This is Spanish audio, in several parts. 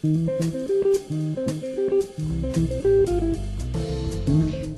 Thank you.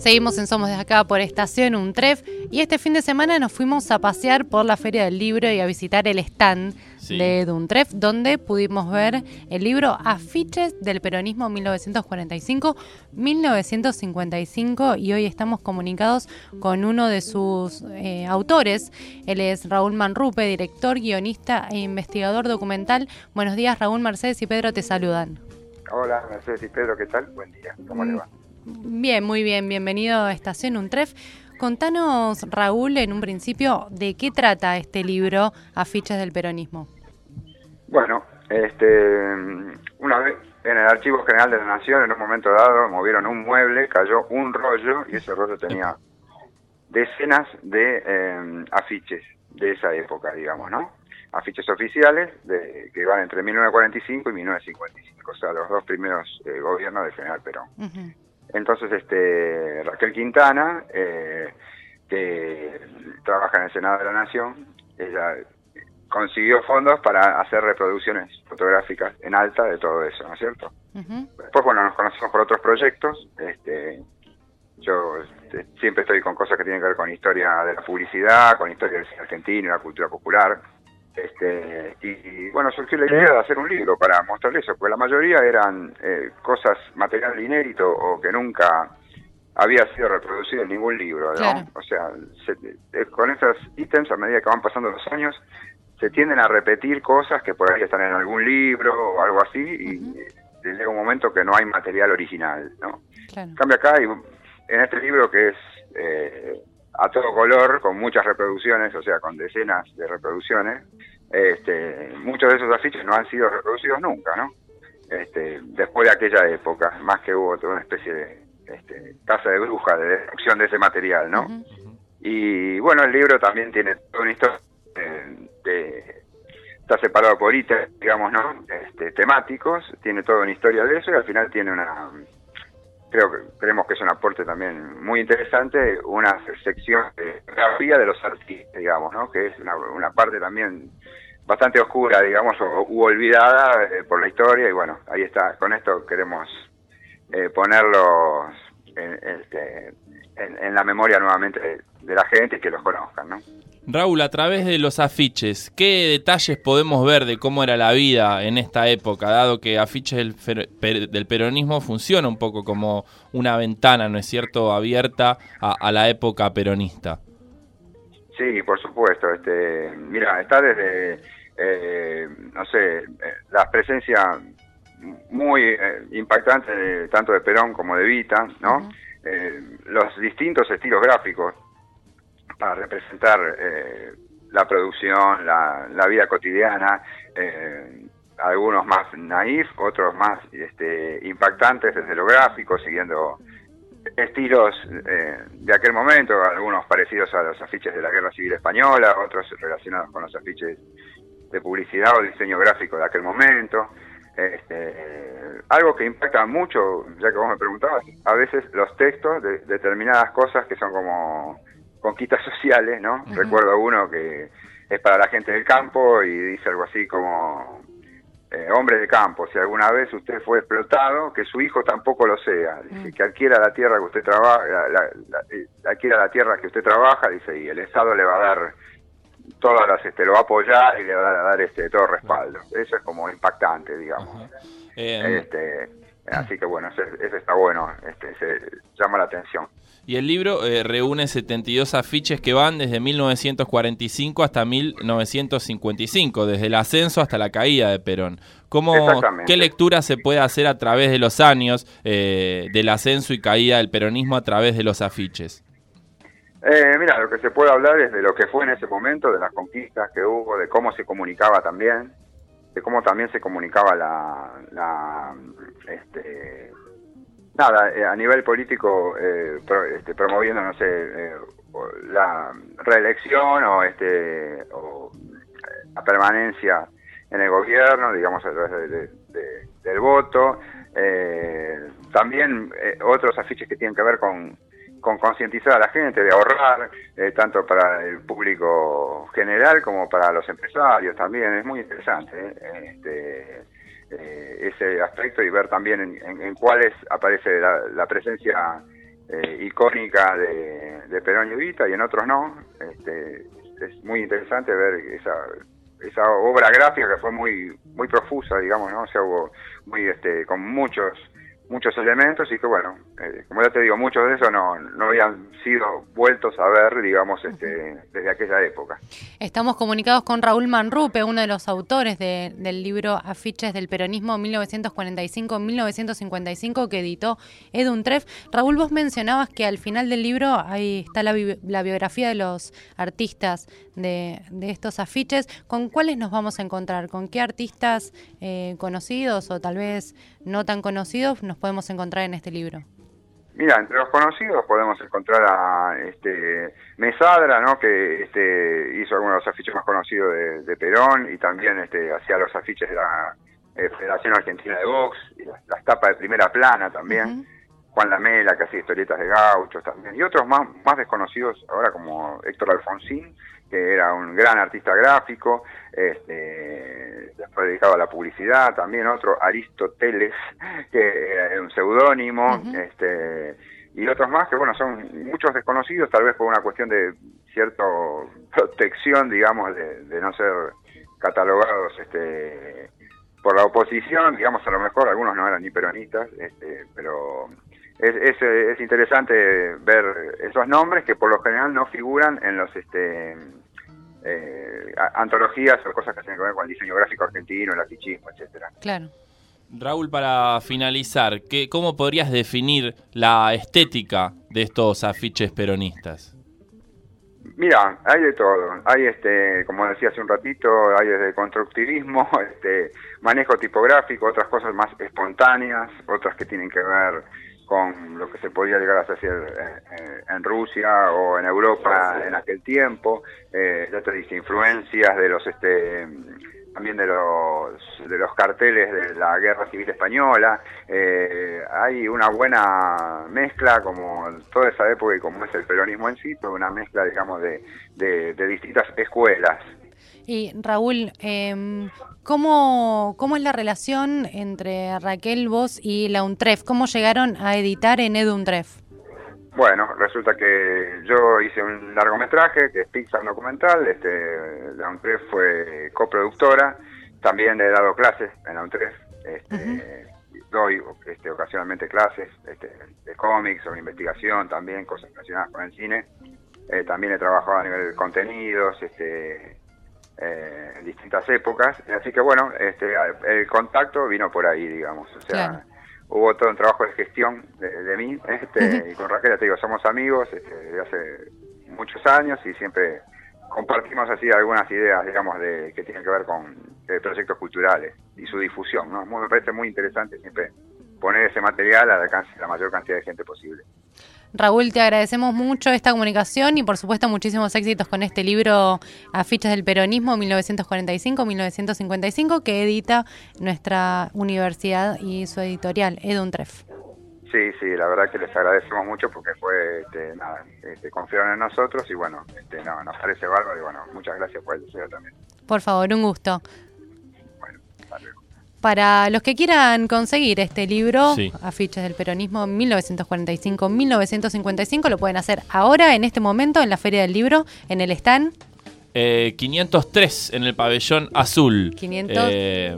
Seguimos en Somos de Acá por Estación Untref y este fin de semana nos fuimos a pasear por la Feria del Libro y a visitar el stand de Duntref, donde pudimos ver el libro Afiches del Peronismo 1945-1955 y hoy estamos comunicados con uno de sus eh, autores. Él es Raúl Manrupe, director, guionista e investigador documental. Buenos días Raúl, Mercedes y Pedro te saludan. Hola Mercedes y Pedro, ¿qué tal? Buen día, ¿cómo le va? Bien, muy bien, bienvenido a Estación Untref. Contanos, Raúl, en un principio, ¿de qué trata este libro, Afiches del Peronismo? Bueno, este, una vez en el Archivo General de la Nación, en un momento dado, movieron un mueble, cayó un rollo y ese rollo tenía decenas de eh, afiches de esa época, digamos, ¿no? Afiches oficiales de, que van entre 1945 y 1955, o sea, los dos primeros eh, gobiernos de General Perón. Entonces, este Raquel Quintana, eh, que trabaja en el Senado de la Nación, ella consiguió fondos para hacer reproducciones fotográficas en alta de todo eso, ¿no es cierto? Después, bueno, nos conocemos por otros proyectos. Este, yo este, siempre estoy con cosas que tienen que ver con historia de la publicidad, con historia del cine argentino, la cultura popular. Este, y, bueno, surgió la idea de hacer un libro para mostrarle eso, porque la mayoría eran eh, cosas, material inédito o que nunca había sido reproducido en ningún libro, ¿no? O sea, eh, con esos ítems, a medida que van pasando los años, se tienden a repetir cosas que por ahí están en algún libro o algo así, y llega un momento que no hay material original, ¿no? Cambia acá, y en este libro que es eh, a todo color, con muchas reproducciones, o sea, con decenas de reproducciones. Este, muchos de esos afiches no han sido reproducidos nunca, ¿no? Este, después de aquella época, más que hubo toda una especie de este, casa de bruja de destrucción de ese material, ¿no? Y bueno, el libro también tiene toda una historia de, está separado por ítems, digamos, ¿no? Este, temáticos, tiene toda una historia de eso y al final tiene una creo que creemos que es un aporte también muy interesante, una sección de grafía de los artistas, digamos, ¿no? que es una, parte también bastante oscura, digamos, o, u olvidada eh, por la historia, y bueno, ahí está, con esto queremos eh, ponerlos en, este, en, la memoria nuevamente de, de la gente y que los conozcan, ¿no? Raúl, a través de los afiches, ¿qué detalles podemos ver de cómo era la vida en esta época, dado que afiches del, peronismo funciona un poco como una ventana, ¿no es cierto?, abierta a, la época peronista. Sí, por supuesto. Este, mira, está desde, eh, no sé, eh, la presencia muy eh, impactante tanto de Perón como de Vita, ¿no? Los distintos estilos gráficos para representar eh, la producción, la, vida cotidiana, eh, algunos más naif, otros más este, impactantes desde lo gráfico, siguiendo estilos eh, de aquel momento, algunos parecidos a los afiches de la Guerra Civil Española, otros relacionados con los afiches de publicidad o diseño gráfico de aquel momento. Este, algo que impacta mucho, ya que vos me preguntabas, a veces los textos de determinadas cosas que son como conquistas sociales, ¿no? Recuerdo uno que es para la gente del campo y dice algo así como, eh, hombre de campo, si alguna vez usted fue explotado, que su hijo tampoco lo sea, dice, que adquiera la tierra que usted trabaja, la, eh, adquiera la tierra que usted trabaja, dice, y el Estado le va a dar todas las, este, lo va a apoyar y le va a dar este todo respaldo. Eso es como impactante, digamos. Eh, este, así que bueno, eso, está bueno, este, se llama la atención. Y el libro eh, reúne 72 afiches que van desde 1945 hasta 1955, desde el ascenso hasta la caída de Perón. ¿Cómo, ¿Qué lectura se puede hacer a través de los años eh, del ascenso y caída del peronismo a través de los afiches? Eh, mira, lo que se puede hablar es de lo que fue en ese momento, de las conquistas que hubo, de cómo se comunicaba también, de cómo también se comunicaba la, la este, nada, eh, a nivel político, eh, este, promoviendo, no sé, eh, la reelección o, este, o la permanencia en el gobierno, digamos, a través del voto. también otros afiches que tienen que ver con, con concientizar a la gente, de ahorrar, tanto para el público general como para los empresarios también. Es muy interesante. Este, ese aspecto y ver también en, cuáles aparece la, presencia icónica de, Perón y Evita y en otros no. Este, es muy interesante ver esa esa obra gráfica que fue muy muy profusa, digamos, ¿no? O hubo muy este con muchos muchos elementos y que bueno, eh, como ya te digo, muchos de esos no, no habían sido vueltos a ver, digamos, este, desde aquella época. Estamos comunicados con Raúl Manrupe, uno de los autores del libro Afiches del Peronismo 1945-1955 que editó Edun Treff. Raúl, vos mencionabas que al final del libro ahí está la, la biografía de los artistas de, de, estos afiches. ¿Con cuáles nos vamos a encontrar? ¿Con qué artistas eh, conocidos o tal vez no tan conocidos nos podemos encontrar en este libro? Mira, entre los conocidos podemos encontrar a este Mesadra, ¿no? que este, hizo algunos de los afiches más conocidos de, Perón y también este, hacía los afiches de la eh, Federación Argentina de Box, y las, tapas de primera plana también. Juan Lamela, que hacía historietas de gauchos también, y otros más, más desconocidos ahora como Héctor Alfonsín, que era un gran artista gráfico, este, después dedicado a la publicidad, también otro, Aristóteles, que era un seudónimo, este, y otros más que, bueno, son muchos desconocidos, tal vez por una cuestión de cierta protección, digamos, de, no ser catalogados este, por la oposición, digamos, a lo mejor algunos no eran ni peronistas, este, pero es, es, es, interesante ver esos nombres que por lo general no figuran en los este eh, antologías o cosas que tienen que ver con el diseño gráfico argentino, el afichismo, etcétera. Claro. Raúl, para finalizar, ¿qué, ¿cómo podrías definir la estética de estos afiches peronistas? Mira, hay de todo. Hay, este, como decía hace un ratito, hay desde constructivismo, este, manejo tipográfico, otras cosas más espontáneas, otras que tienen que ver con lo que se podía llegar a hacer eh, en Rusia o en Europa en aquel tiempo, eh, ya te dice, influencias de los este también de los de los carteles de la guerra civil española. Eh, hay una buena mezcla como toda esa época y como es el peronismo en sí pues una mezcla digamos de, de distintas escuelas y Raúl, eh, ¿cómo, ¿cómo es la relación entre Raquel, vos y la UNTREF? ¿Cómo llegaron a editar en EduNTREF? Bueno, resulta que yo hice un largometraje que es Pixar documental, este, la UNTREF fue coproductora, también he dado clases en la UNTREF, este, doy este, ocasionalmente clases este, de cómics, sobre investigación también, cosas relacionadas con el cine, eh, también he trabajado a nivel de contenidos, este, eh, en distintas épocas. Así que bueno, este, el contacto vino por ahí, digamos. O sea, hubo todo un trabajo de gestión de, mí. Este, Y con Raquel, te digo, somos amigos este, desde hace muchos años y siempre compartimos así algunas ideas, digamos, de que tienen que ver con eh, proyectos culturales y su difusión. ¿no? Me parece muy interesante siempre poner ese material al alcance de la mayor cantidad de gente posible. Raúl, te agradecemos mucho esta comunicación y por supuesto muchísimos éxitos con este libro Afiches del Peronismo 1945-1955 que edita nuestra universidad y su editorial, Eduntref. Sí, sí, la verdad que les agradecemos mucho porque fue, este, nada, este, confiaron en nosotros y bueno, este, no, nos parece bárbaro y bueno, muchas gracias por el deseo también. Por favor, un gusto. Para los que quieran conseguir este libro, Afiches del Peronismo 1945-1955, lo pueden hacer ahora, en este momento, en la Feria del Libro, en el stand. 503 eh, en el pabellón azul. 500. Eh,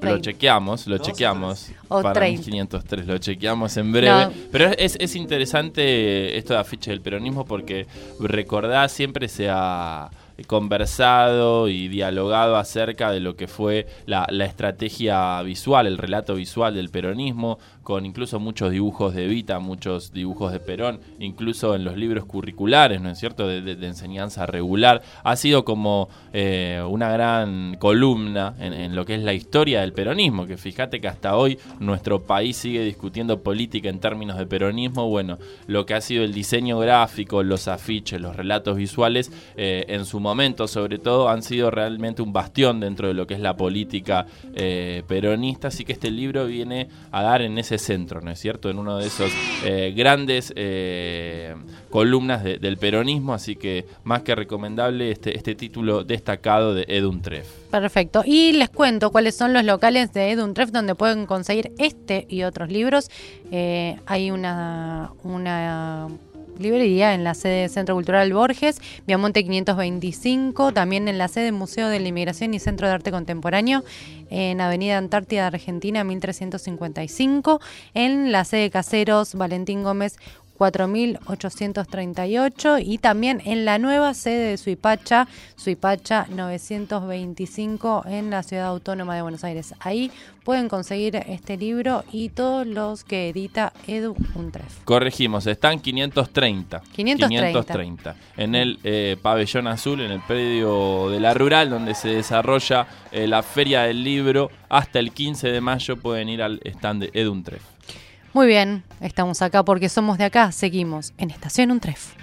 lo chequeamos, lo chequeamos. O para 503, lo chequeamos en breve. Pero es, es, interesante esto de afiches del peronismo porque recordá siempre se ha conversado y dialogado acerca de lo que fue la, estrategia visual, el relato visual del peronismo, con incluso muchos dibujos de Vita, muchos dibujos de Perón, incluso en los libros curriculares, ¿no es cierto?, de, enseñanza regular. Ha sido como eh, una gran columna en, lo que es la historia del peronismo, que fíjate que hasta hoy nuestro país sigue discutiendo política en términos de peronismo. Bueno, lo que ha sido el diseño gráfico, los afiches, los relatos visuales, eh, en su momento sobre todo, han sido realmente un bastión dentro de lo que es la política eh, peronista, así que este libro viene a dar en ese centro, ¿no es cierto? En uno de esos eh, grandes eh, columnas del peronismo, así que más que recomendable este, este título destacado de Edun Treff. Perfecto, y les cuento cuáles son los locales de Edun Treff donde pueden conseguir este y otros libros. hay una, una librería en la sede Centro Cultural Borges, Viamonte 525, también en la sede Museo de la Inmigración y Centro de Arte Contemporáneo en Avenida Antártida Argentina 1355, en la sede Caseros Valentín Gómez 4.838 y también en la nueva sede de Suipacha, Suipacha 925 en la Ciudad Autónoma de Buenos Aires. Ahí pueden conseguir este libro y todos los que edita Edu Untref. Corregimos, están 530. 530. en el eh, pabellón azul, en el predio de la rural, donde se desarrolla eh, la feria del libro. Hasta el 15 de mayo pueden ir al stand de Edu Untref. Muy bien, estamos acá porque somos de acá, seguimos en Estación Untref.